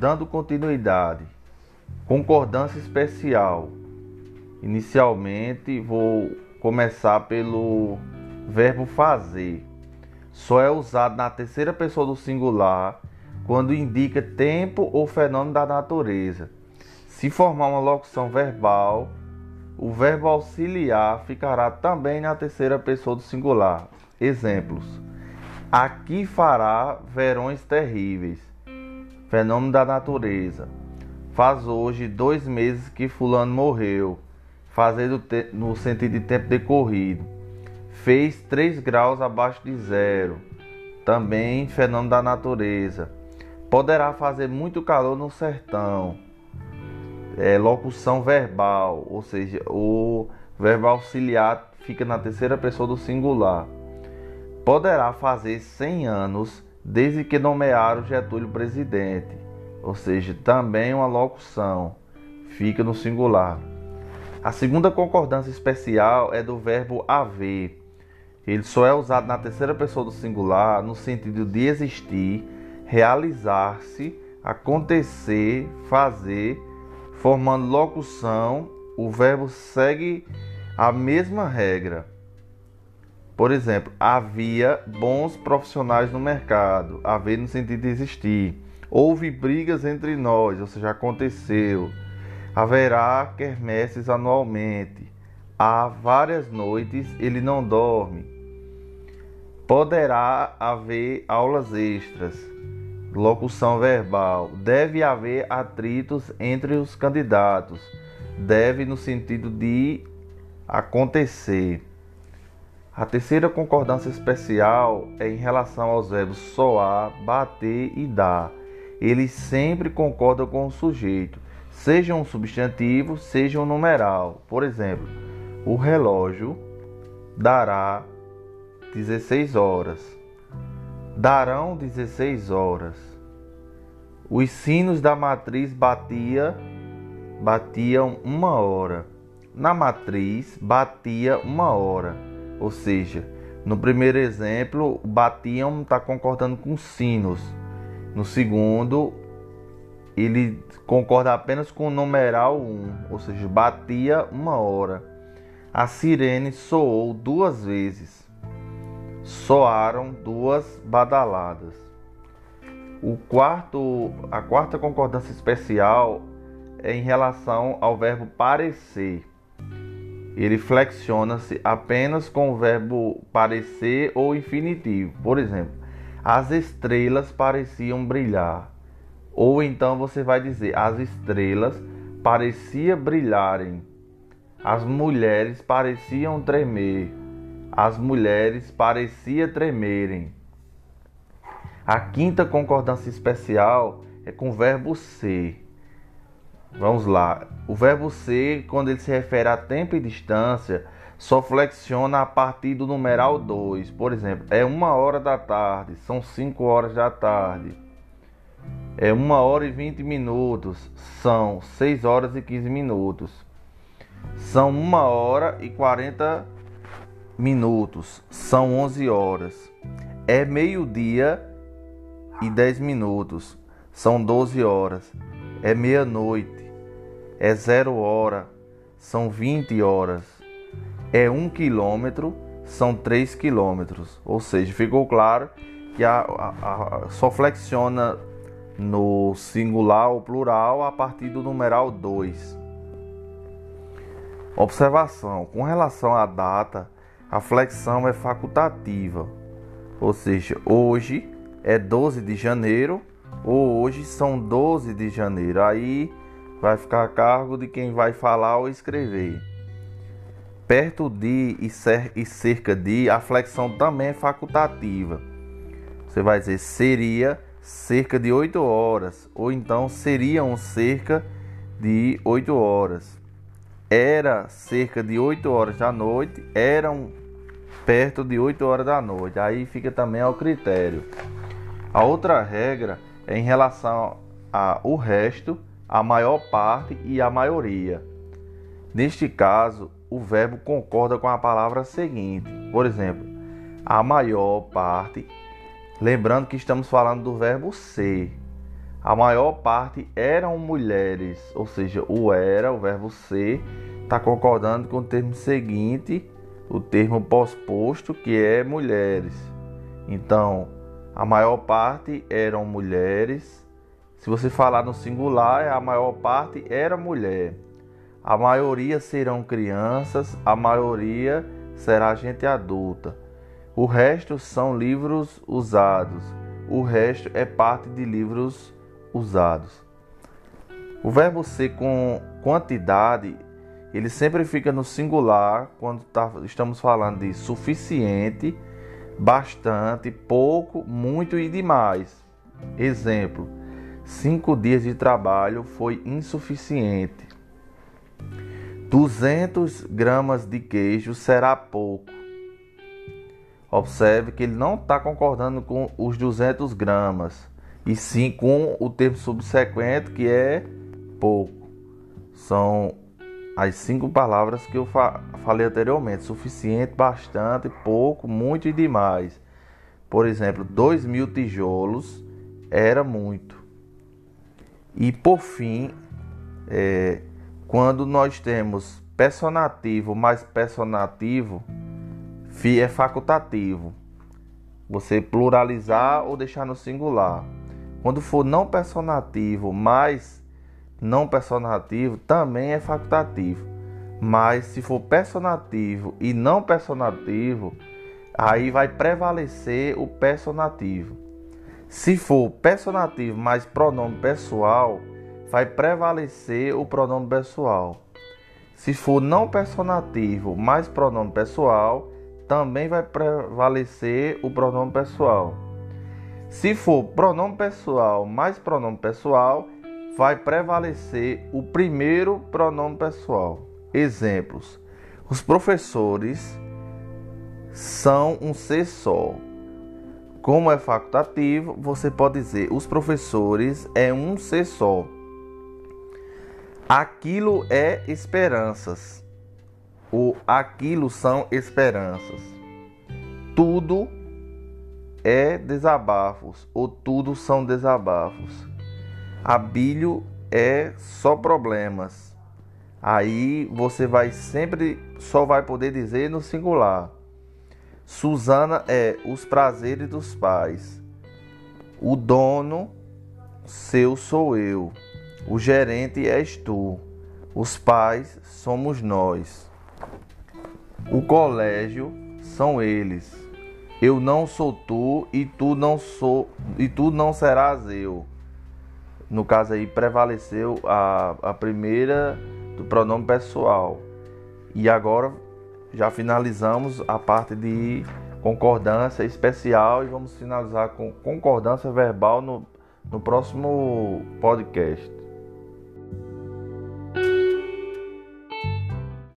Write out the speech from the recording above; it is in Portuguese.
dando continuidade. Concordância especial. Inicialmente vou começar pelo verbo fazer. Só é usado na terceira pessoa do singular quando indica tempo ou fenômeno da natureza. Se formar uma locução verbal, o verbo auxiliar ficará também na terceira pessoa do singular. Exemplos: Aqui fará verões terríveis. Fenômeno da natureza. Faz hoje dois meses que Fulano morreu. Fazendo no sentido de tempo decorrido. Fez 3 graus abaixo de zero. Também fenômeno da natureza. Poderá fazer muito calor no sertão. É, locução verbal, ou seja, o verbo auxiliar fica na terceira pessoa do singular. Poderá fazer 100 anos desde que nomearam Getúlio presidente, ou seja, também uma locução, fica no singular. A segunda concordância especial é do verbo haver. Ele só é usado na terceira pessoa do singular no sentido de existir, realizar-se, acontecer, fazer, formando locução. O verbo segue a mesma regra. Por exemplo, havia bons profissionais no mercado, haver no sentido de existir. Houve brigas entre nós, ou seja, aconteceu. Haverá quermesses anualmente. Há várias noites ele não dorme Poderá haver aulas extras. Locução verbal. Deve haver atritos entre os candidatos. Deve no sentido de acontecer. A terceira concordância especial é em relação aos verbos soar, bater e dar. Eles sempre concordam com o sujeito, seja um substantivo, seja um numeral. Por exemplo, o relógio dará 16 horas. Darão 16 horas. Os sinos da matriz batia, batiam uma hora. Na matriz batia uma hora. Ou seja, no primeiro exemplo, batiam está concordando com sinos. No segundo, ele concorda apenas com o numeral 1, ou seja, batia uma hora. A sirene soou duas vezes soaram duas badaladas. O quarto, a quarta concordância especial é em relação ao verbo parecer. Ele flexiona-se apenas com o verbo parecer ou infinitivo. Por exemplo, as estrelas pareciam brilhar. Ou então você vai dizer: as estrelas pareciam brilharem. As mulheres pareciam tremer as mulheres parecia tremerem. A quinta concordância especial é com o verbo ser. Vamos lá. O verbo ser, quando ele se refere a tempo e distância, só flexiona a partir do numeral 2. Por exemplo, é uma hora da tarde, são 5 horas da tarde. É uma hora e 20 minutos, são 6 horas e 15 minutos. São uma hora e 40 minutos são 11 horas. É meio-dia e 10 minutos, são 12 horas. É meia-noite, é zero hora, são 20 horas. É um quilômetro, são 3 quilômetros. Ou seja, ficou claro que a, a, a, só flexiona no singular ou plural a partir do numeral 2. Observação: com relação à data a flexão é facultativa, ou seja, hoje é 12 de janeiro ou hoje são 12 de janeiro. Aí vai ficar a cargo de quem vai falar ou escrever. Perto de e cerca de, a flexão também é facultativa. Você vai dizer seria cerca de 8 horas, ou então seriam cerca de 8 horas. Era cerca de 8 horas da noite, eram perto de 8 horas da noite. Aí fica também ao critério. A outra regra é em relação ao resto, a maior parte e a maioria. Neste caso, o verbo concorda com a palavra seguinte. Por exemplo, a maior parte, lembrando que estamos falando do verbo ser. A maior parte eram mulheres, ou seja, o era, o verbo ser, está concordando com o termo seguinte, o termo pós-posto, que é mulheres. Então, a maior parte eram mulheres. Se você falar no singular, a maior parte era mulher. A maioria serão crianças, a maioria será gente adulta. O resto são livros usados. O resto é parte de livros usados. O verbo ser com quantidade, ele sempre fica no singular quando tá, estamos falando de suficiente, bastante, pouco, muito e demais. Exemplo: cinco dias de trabalho foi insuficiente. 200 gramas de queijo será pouco. Observe que ele não está concordando com os 200 gramas e sim com o termo subsequente que é pouco. São as cinco palavras que eu fa falei anteriormente: suficiente, bastante, pouco, muito e demais. Por exemplo, dois mil tijolos era muito. E por fim, é, quando nós temos personativo mais personativo, é facultativo. Você pluralizar ou deixar no singular. Quando for não personativo mais não personativo, também é facultativo. Mas se for personativo e não personativo, aí vai prevalecer o personativo. Se for personativo mais pronome pessoal, vai prevalecer o pronome pessoal. Se for não personativo mais pronome pessoal, também vai prevalecer o pronome pessoal. Se for pronome pessoal mais pronome pessoal, vai prevalecer o primeiro pronome pessoal. Exemplos: os professores são um ser só. Como é facultativo, você pode dizer os professores é um ser só. Aquilo é esperanças. O aquilo são esperanças. Tudo é desabafos, ou tudo são desabafos. Abilho é só problemas. Aí você vai sempre só vai poder dizer no singular. Susana é os prazeres dos pais. O dono seu sou eu. O gerente és tu, os pais somos nós. O colégio são eles. Eu não sou tu e tu não sou e tu não serás eu. No caso aí prevaleceu a, a primeira do pronome pessoal. E agora já finalizamos a parte de concordância especial e vamos finalizar com concordância verbal no, no próximo podcast.